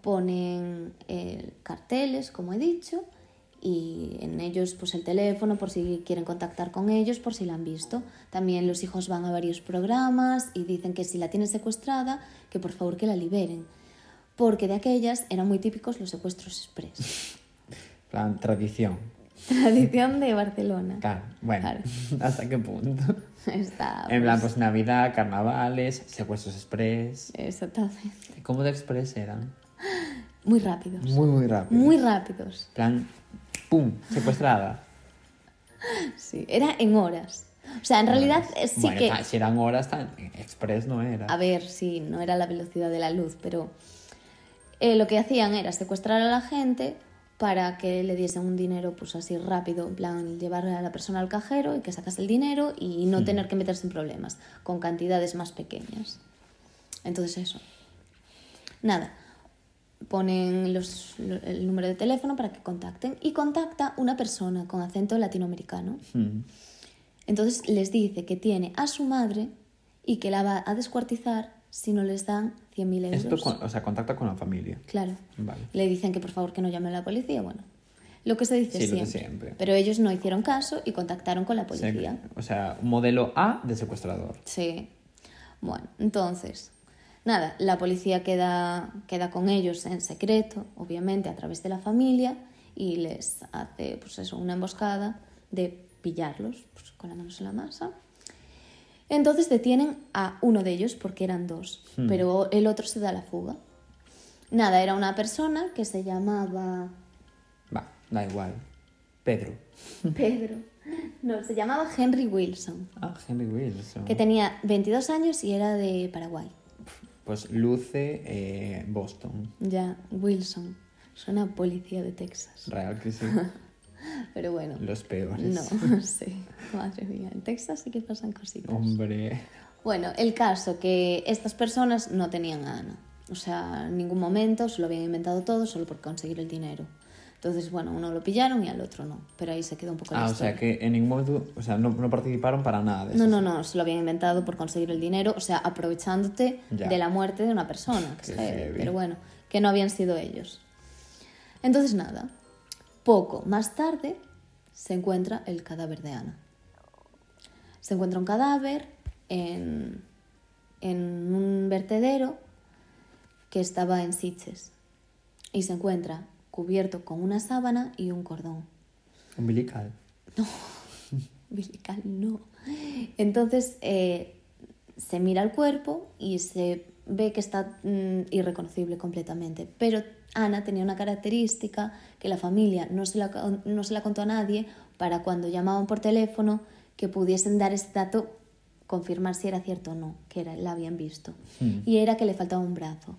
ponen eh, carteles, como he dicho, y en ellos pues el teléfono por si quieren contactar con ellos, por si la han visto. También los hijos van a varios programas y dicen que si la tienen secuestrada, que por favor que la liberen. Porque de aquellas eran muy típicos los secuestros express. plan, tradición. Tradición de Barcelona. Claro. Bueno, Claro. ¿hasta qué punto? Está, En plan, pues, pues Navidad, carnavales, secuestros express. Exactamente. ¿Cómo de express eran? Muy rápidos. Muy, muy rápido. Muy rápidos. plan, pum, secuestrada. Sí, era en horas. O sea, en realidad eh, sí bueno, que... ta- si eran horas, tan express no era. A ver, sí, no era la velocidad de la luz, pero eh, lo que hacían era secuestrar a la gente para que le diesen un dinero pues así rápido, en plan llevar a la persona al cajero y que sacase el dinero y no tener que meterse en problemas, con cantidades más pequeñas. Entonces eso. Nada, ponen los- lo- el número de teléfono para que contacten y contacta una persona con acento latinoamericano. Mm. Entonces les dice que tiene a su madre y que la va a descuartizar si no les dan 100.000 euros. Esto, con- o sea, contacta con la familia. Claro. Vale. Le dicen que por favor que no llame a la policía. Bueno, lo que se dice Sí, siempre. siempre. Pero ellos no hicieron caso y contactaron con la policía. O sea, modelo A de secuestrador. Sí. Bueno, entonces, nada, la policía queda, queda con ellos en secreto, obviamente, a través de la familia, y les hace, pues eso, una emboscada de pillarlos, pues, con las manos en la masa. Entonces detienen a uno de ellos, porque eran dos, pero el otro se da la fuga. Nada, era una persona que se llamaba Va, da igual. Pedro. Pedro. No, se llamaba Henry Wilson, Ah, Henry Wilson. que tenía 22 años y era de Paraguay. Pues luce eh, Boston. Ya, Wilson. Suena a policía de Texas. Real que sí. Pero bueno. Los peores. No, sí. Madre mía, en Texas sí que pasan cositas. Hombre. Bueno, el caso que estas personas no tenían a Ana. O sea, en ningún momento se lo habían inventado todo solo por conseguir el dinero. Entonces, bueno, uno lo pillaron y al otro no. Pero ahí se quedó un poco la Ah, o historia. sea que en ningún momento, o sea, no, no participaron para nada de eso. No, no, no, se lo habían inventado por conseguir el dinero, o sea, aprovechándote Ya. de la muerte de una persona. que Qué heavy. pero bueno, que no habían sido ellos. Entonces, nada, poco más tarde se encuentra el cadáver de Ana. Se encuentra un cadáver en, en un vertedero que estaba en Sitges y se encuentra cubierto con una sábana y un cordón. Umbilical. Umbilical no. Entonces eh, se mira el cuerpo y se ve que está mm, irreconocible completamente. Pero Ana tenía una característica que la familia no se la, no se la contó a nadie para cuando llamaban por teléfono que pudiesen dar ese dato, confirmar si era cierto o no, que era, la habían visto. Hmm. Y era que le faltaba un brazo.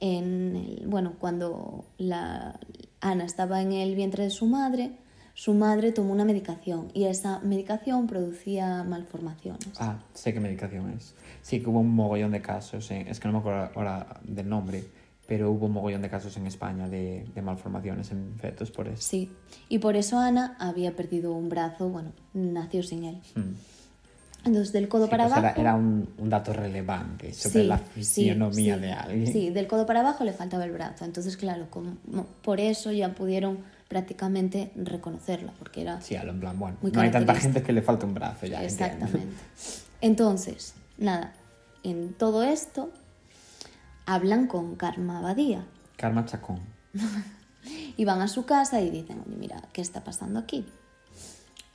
En el- bueno, cuando la, Ana estaba en el vientre de su madre, su madre tomó una medicación y esa medicación producía malformaciones. Ah, sé qué medicación es. Sí que hubo un mogollón de casos, en- es que no me acuerdo ahora del nombre, pero hubo un mogollón de casos en España de, de malformaciones en fetos por eso. Sí, y por eso Ana había perdido un brazo, bueno, nació sin él. Hmm. Entonces, del codo Sí, para pues abajo... era un, un dato relevante sobre Sí, la fisionomía sí. de alguien. Sí, del codo para abajo le faltaba el brazo. Entonces, claro, como, por eso ya pudieron prácticamente reconocerla, porque era Sí, en plan, bueno, no hay tanta gente que le falta un brazo ya. entiendo. Exactamente. Entonces, nada, en todo esto hablan con Karma Badía Karma Chacón. y van a su casa y dicen, oye, mira, ¿qué está pasando aquí?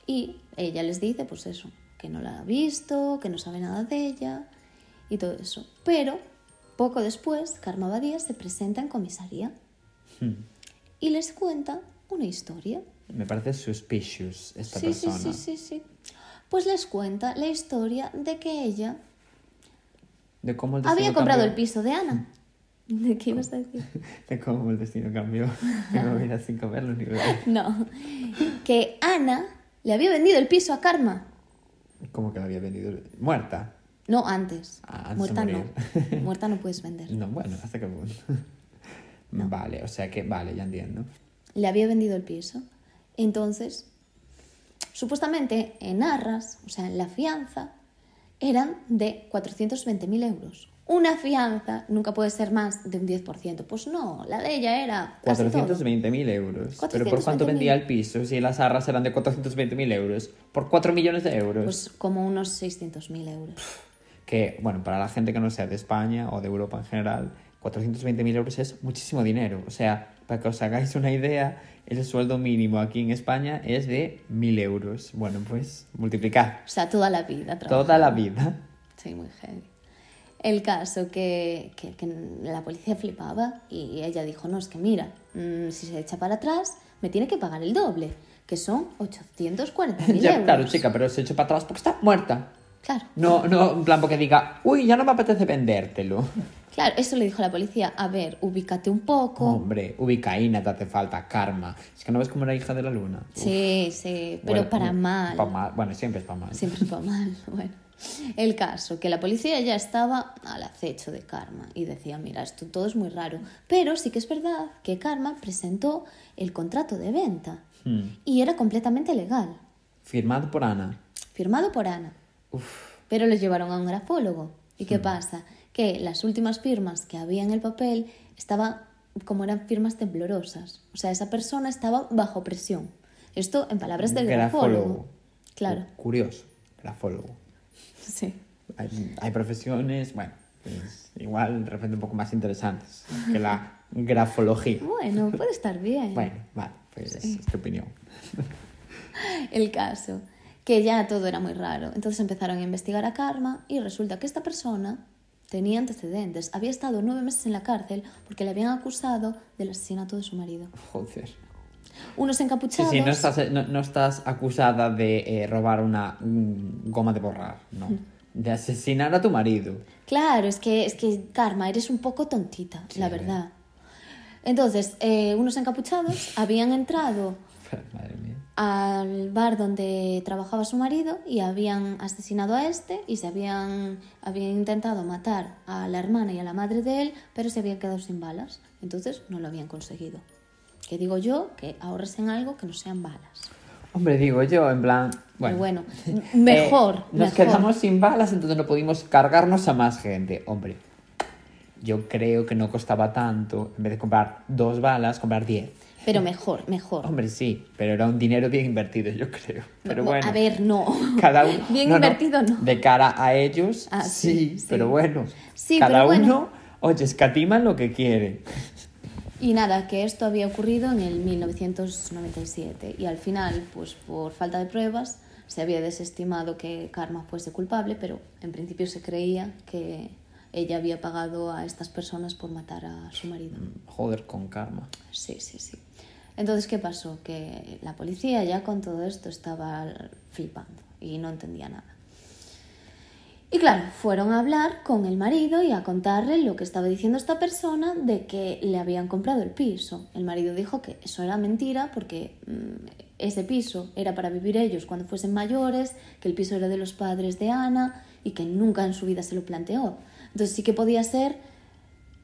Y ella les dice, pues eso, que no la ha visto, que no sabe nada de ella y todo eso. Pero poco después, Karma Badía se presenta en comisaría Hmm. y les cuenta una historia. Me parece suspicious esta sí, sí, persona. sí, sí, sí. Pues les cuenta la historia de que ella De cómo el había comprado cambió. el piso de Ana. ¿De qué ibas a decir? De cómo el destino cambió mi vida sin comerlo ni beber. No. Que Ana le había vendido el piso a Karma. ¿Cómo que la había vendido? ¿Muerta? No, antes. Ah, antes Muerta no. Muerta no puedes vender. No, bueno, hasta qué punto. Vale, o sea que, vale, ya entiendo. Le había vendido el piso. Entonces, supuestamente en arras, o sea, en la fianza, eran de 420.000 euros. Una fianza nunca puede ser más de un 10%. Pues no, la de ella era casi todo. 420.000 euros. ¿Pero por cuánto 420.000. vendía el piso? Si las arras eran de 420.000 euros. ¿Por 4 millones de euros? Pues como unos 600.000 euros. que, bueno, para la gente que no sea de España o de Europa en general, 420.000 euros es muchísimo dinero. O sea, para que os hagáis una idea, el sueldo mínimo aquí en España es de 1.000 euros. Bueno, pues multiplicad O sea, toda la vida. toda la trabajando. vida. Sí, muy heavy. El caso que, que- que la policía flipaba y ella dijo, no, es que mira, mm, si se echa para atrás, me tiene que pagar el doble, que son 840.000 Ya, euros. claro, chica, pero se echó para atrás porque está muerta. Claro, No, no, en plan porque diga, uy, ya no me apetece vendértelo. claro, eso le dijo la policía, a ver, ubícate un poco. Hombre, ubicaína te hace falta, karma. Es que no ves como era hija de la luna. Uf, Sí, sí, pero bueno, para mal. pa' mal. Bueno, siempre es para mal. Siempre es para mal. Bueno, el caso, que la policía ya estaba al acecho de Karma y decía, mira, esto todo es muy raro. Pero sí que es verdad que Karma presentó el contrato de venta Hmm. y era completamente legal, Firmado por Ana. firmado por Ana. Uf, Pero les llevaron a un grafólogo. ¿Y qué pasa? Que las últimas firmas que había en el papel estaba como eran firmas temblorosas. O sea, esa persona estaba bajo presión. Esto en palabras del grafólogo. Claro, Cu- Curioso, grafólogo. sí. Hay, hay profesiones, bueno, pues, igual de repente un poco más interesantes que la grafología. Bueno, puede estar bien. Bueno, vale, pues es tu opinión. El caso, que ya todo era muy raro. Entonces empezaron a investigar a Karma y resulta que esta persona tenía antecedentes. Había estado nueve meses en la cárcel porque le habían acusado del asesinato de su marido. Joder. Unos Sí, encapuchados... sí, no estás, no, no estás acusada de eh, robar una mm, goma de borrar, no. De asesinar a tu marido. Claro, es que, es que Karma, eres un poco tontita, Sí, la ver. verdad. Entonces, eh, unos encapuchados habían entrado Madre mía. Al bar donde trabajaba su marido y habían asesinado a este y se habían, habían intentado matar a la hermana y a la madre de él, pero se habían quedado sin balas. Entonces no lo habían conseguido. Que digo yo que ahorres en algo que no sean balas. Hombre, digo yo, en plan. Bueno, m- mejor. Eh, nos mejor. quedamos sin balas, entonces no pudimos cargarnos a más gente. Hombre, yo creo que no costaba tanto, en vez de comprar dos balas, comprar diez. Pero mejor, mejor. Hombre, sí, pero era un dinero bien invertido, yo creo. Pero No, bueno. A ver, no. Cada uno. Bien no, invertido, no. De cara a ellos, Ah, sí, sí, pero bueno. Sí, cada pero bueno. uno, oye, escatiman lo que quieren. Y nada, que esto había ocurrido en el 1997 y al final, pues por falta de pruebas, se había desestimado que Karma fuese culpable, pero en principio se creía que ella había pagado a estas personas por matar a su marido. Joder, con karma. Sí, sí, sí. Entonces, ¿qué pasó? Que la policía ya con todo esto estaba flipando y no entendía nada. Y claro, fueron a hablar con el marido y a contarle lo que estaba diciendo esta persona de que le habían comprado el piso. El marido dijo que eso era mentira porque mm, ese piso era para vivir ellos cuando fuesen mayores, que el piso era de los padres de Ana y que nunca en su vida se lo planteó. Entonces sí que podía ser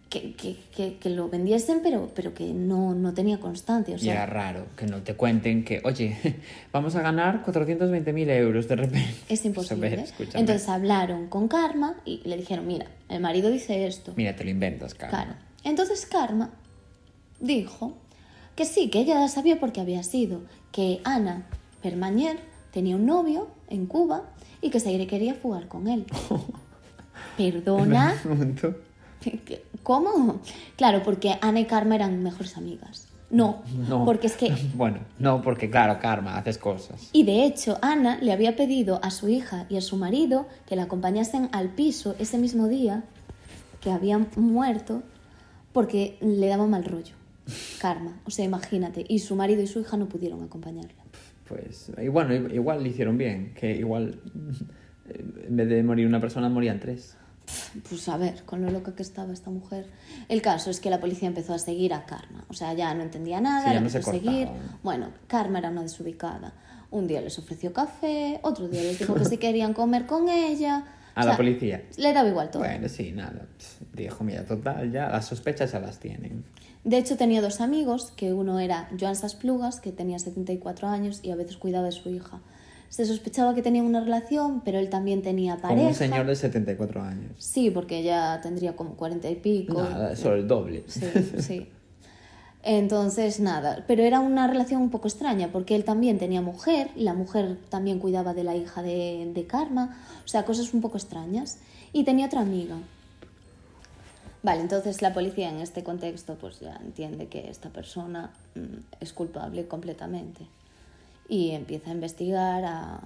que, que, que, que lo vendiesen, pero, pero que no, no tenía constancia. O Y era sea, raro que no te cuenten que, oye, vamos a ganar 420.000 euros de repente. es imposible. ver. Entonces hablaron con Karma y le dijeron, mira, el marido dice esto. Mira, te lo inventas, karma. Claro. Entonces Karma dijo que sí, que ella sabía por qué había sido, que Ana Permañer tenía un novio en Cuba y que se quería fugar con él. Perdona. ¿cómo? Claro, porque Ana y Karma eran mejores amigas. No, No. porque es que Bueno, no, porque claro, karma, haces cosas. Y de hecho, Ana le había pedido a su hija y a su marido que la acompañasen al piso ese mismo día que habían muerto porque le daba mal rollo. Karma, o sea, imagínate. Y su marido y su hija no pudieron acompañarla. Pues, y bueno, igual le hicieron bien, que igual en vez de morir una persona morían tres. Pues a ver, con lo loca que estaba esta mujer. El caso es que la policía empezó a seguir a Karma. O sea, ya no entendía nada, Sí, ya la no se empezó a seguir. Bueno, Karma era una desubicada. Un día les ofreció café, otro día les dijo que si querían comer con ella. A O la sea, policía. Le daba igual todo. Bueno, sí, nada. Dijo, mira, total, ya las sospechas ya las tienen. De hecho, tenía dos amigos, que uno era Joan Sasplugas, que tenía 74 años y a veces cuidaba de su hija. Se sospechaba que tenían una relación, pero él también tenía Con pareja. un señor de 74 años. Sí, porque ella tendría como 40 y pico. Nada, solo el doble. Sí, sí. Entonces, nada, pero era una relación un poco extraña, porque él también tenía mujer, y la mujer también cuidaba de la hija de, de Karma, o sea, cosas un poco extrañas. Y tenía otra amiga. Vale, entonces la policía en este contexto pues ya entiende que esta persona mm, es culpable completamente y empieza a investigar a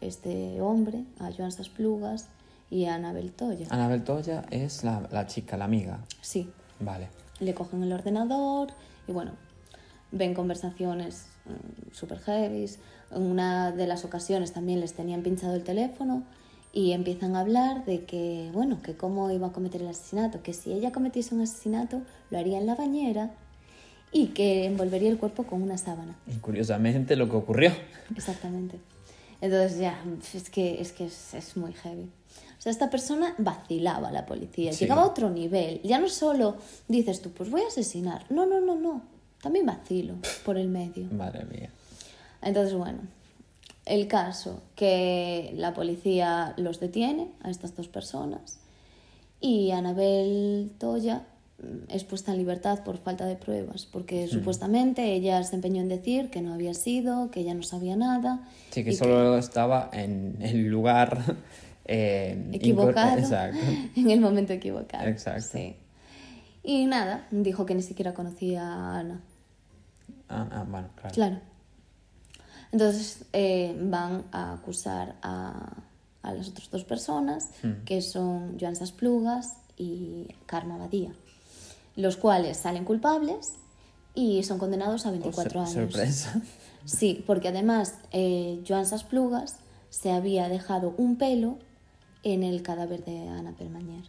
este hombre, a Joan Sasplugas y a Anabel Toya. Anabel Toya es la, la chica, la amiga. Sí, Vale. le cogen el ordenador y bueno, ven conversaciones súper heavy. En una de las ocasiones también les tenían pinchado el teléfono y empiezan a hablar de que, bueno, que cómo iba a cometer el asesinato, que si ella cometiese un asesinato lo haría en la bañera y que envolvería el cuerpo con una sábana. Y curiosamente lo que ocurrió. Exactamente. Entonces ya, es que es, que es, es muy heavy. O sea, esta persona vacilaba a la policía, Sí. llegaba a otro nivel. Ya no solo dices tú, pues voy a asesinar. No, no, no, no. También vacilo por el medio. Madre mía. Entonces, bueno, el caso que la policía los detiene a estas dos personas y Anabel Toya es puesta en libertad por falta de pruebas, porque supuestamente ella se empeñó en decir que no había sido, que ella no sabía nada. Sí, que solo estaba en el lugar eh, equivocado Exacto. en el momento equivocado. Exacto. Sí. Y nada, dijo que ni siquiera conocía a Ana. Ah, ah, bueno, claro. Claro. Entonces eh, van a acusar a, a las otras dos personas, Hmm. que son Joan Sasplugas y Karma Badía, los cuales salen culpables y son condenados a 24 Oh, años. Sorpresa. Sí, porque además eh, Joan Sasplugas se había dejado un pelo en el cadáver de Ana Permañer.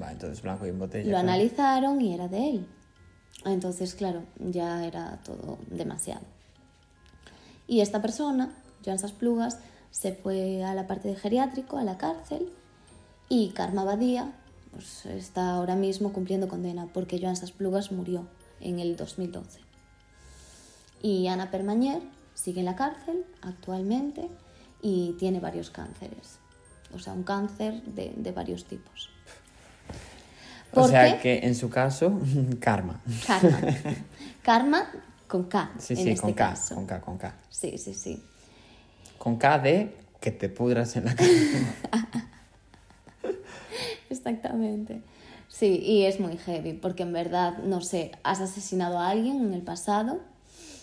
Va, entonces blanco y en botella. Lo claro. analizaron y era de él. Entonces, claro, ya era todo demasiado. Y esta persona, Joan Sasplugas, se fue a la parte de geriátrico, a la cárcel, y Karma Badía pues, está ahora mismo cumpliendo condena porque Joan Sasplugas murió en el 2012. Y Ana Permañer sigue en la cárcel actualmente y tiene varios cánceres. O sea, un cáncer de, de varios tipos. O ¿Por sea que en su caso, karma. Karma. Karma con K. Sí, en sí, este con K, caso. con K, con K. Sí, sí, sí. Con K de que te pudras en la cara. Exactamente. Sí, y es muy heavy, porque en verdad, no sé, has asesinado a alguien en el pasado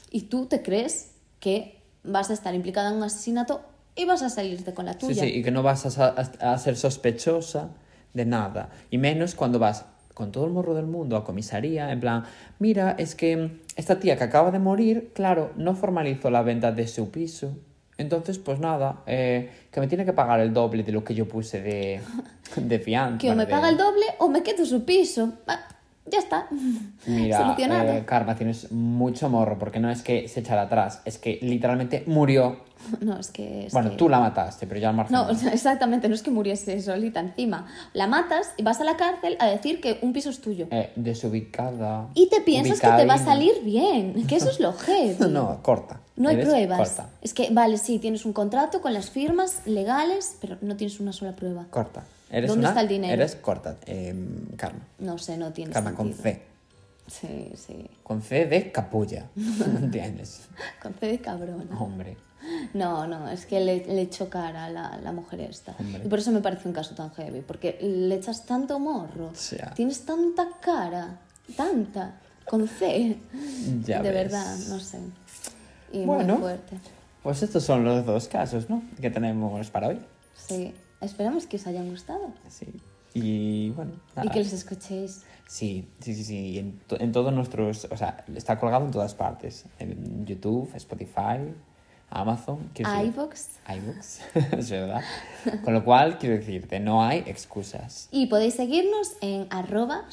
y tú te crees que vas a estar implicada en un asesinato y vas a salirte con la Sí, tuya. sí, y que no vas a, sa- a ser sospechosa de nada. Y menos cuando vas con todo el morro del mundo a comisaría, en plan, mira, es que esta tía que acaba de morir, claro, no formalizó la venta de su piso. Entonces, pues nada, eh, que me tiene que pagar el doble de lo que yo puse de, de fianza. Que o me de- paga el doble o me quedo su piso. Ah, ya está. Mira, Solucionado. eh, Karma, tienes mucho morro, porque no es que se echara atrás, es que literalmente murió. No, es que... es Bueno, que- tú la mataste, pero ya al margen. No, o sea, exactamente, no es que muriese solita encima. La matas y vas a la cárcel a decir que un piso es tuyo. Eh, desubicada. Y te piensas que te va a salir bien, que eso es lo heavy. No, corta. No hay pruebas. Corta, Es que, vale, sí, tienes un contrato con las firmas legales, pero no tienes una sola prueba. corta. Eres ¿Dónde una- está el dinero? Eres corta, eh, Karma. No sé, no tienes Karma con sentido. C. Sí, sí. Con C de capulla. ¿Entiendes? Con C de cabrón. Hombre. No, no, es que le, le echó cara a la, la mujer esta. Hombre. Y por eso me parece un caso tan heavy, porque le echas tanto morro, sea. tienes tanta cara, tanta, con C. Ya de ves. verdad, no sé. Y Bueno. muy fuerte. Pues estos son los dos casos, ¿no? Que tenemos para hoy. Sí, esperamos que os hayan gustado Sí. Y bueno, y que los escuchéis. Sí, sí, sí, sí. En, to- en todos nuestros. O sea, está colgado en todas partes: en YouTube, Spotify, Amazon, decir, iVoox. iVoox, es verdad. Con lo cual, quiero decirte, no hay excusas. Y podéis seguirnos en arroba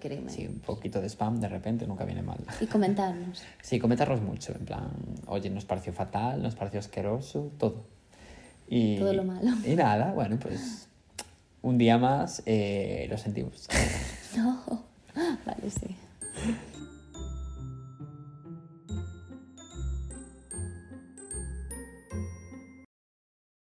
crimen Sí, un poquito de spam de repente nunca viene mal. Y comentarnos. Sí, comentarnos mucho, en plan, oye, nos pareció fatal, nos pareció asqueroso, todo. Y, Todo lo malo. Y nada, bueno, pues un día más eh, lo sentimos. No. Vale, sí.